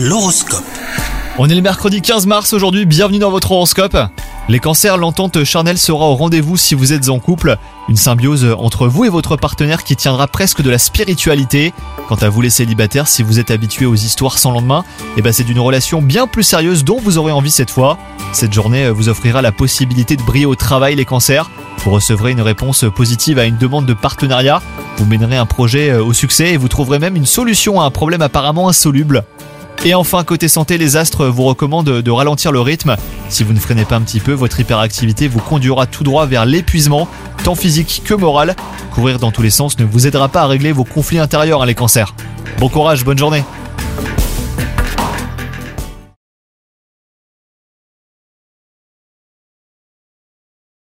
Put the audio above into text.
L'horoscope. On est le mercredi 15 mars aujourd'hui, bienvenue dans votre horoscope. Les cancers, l'entente charnelle sera au rendez-vous si vous êtes en couple. Une symbiose entre vous et votre partenaire qui tiendra presque de la spiritualité. Quant à vous les célibataires, si vous êtes habitués aux histoires sans lendemain, eh ben c'est d'une relation bien plus sérieuse dont vous aurez envie cette fois. Cette journée vous offrira la possibilité de briller au travail les cancers. Vous recevrez une réponse positive à une demande de partenariat. Vous mènerez un projet au succès et vous trouverez même une solution à un problème apparemment insoluble. Et enfin, côté santé, les astres vous recommandent de ralentir le rythme. Si vous ne freinez pas un petit peu, votre hyperactivité vous conduira tout droit vers l'épuisement, tant physique que moral. Courir dans tous les sens ne vous aidera pas à régler vos conflits intérieurs, hein, les cancers. Bon courage, bonne journée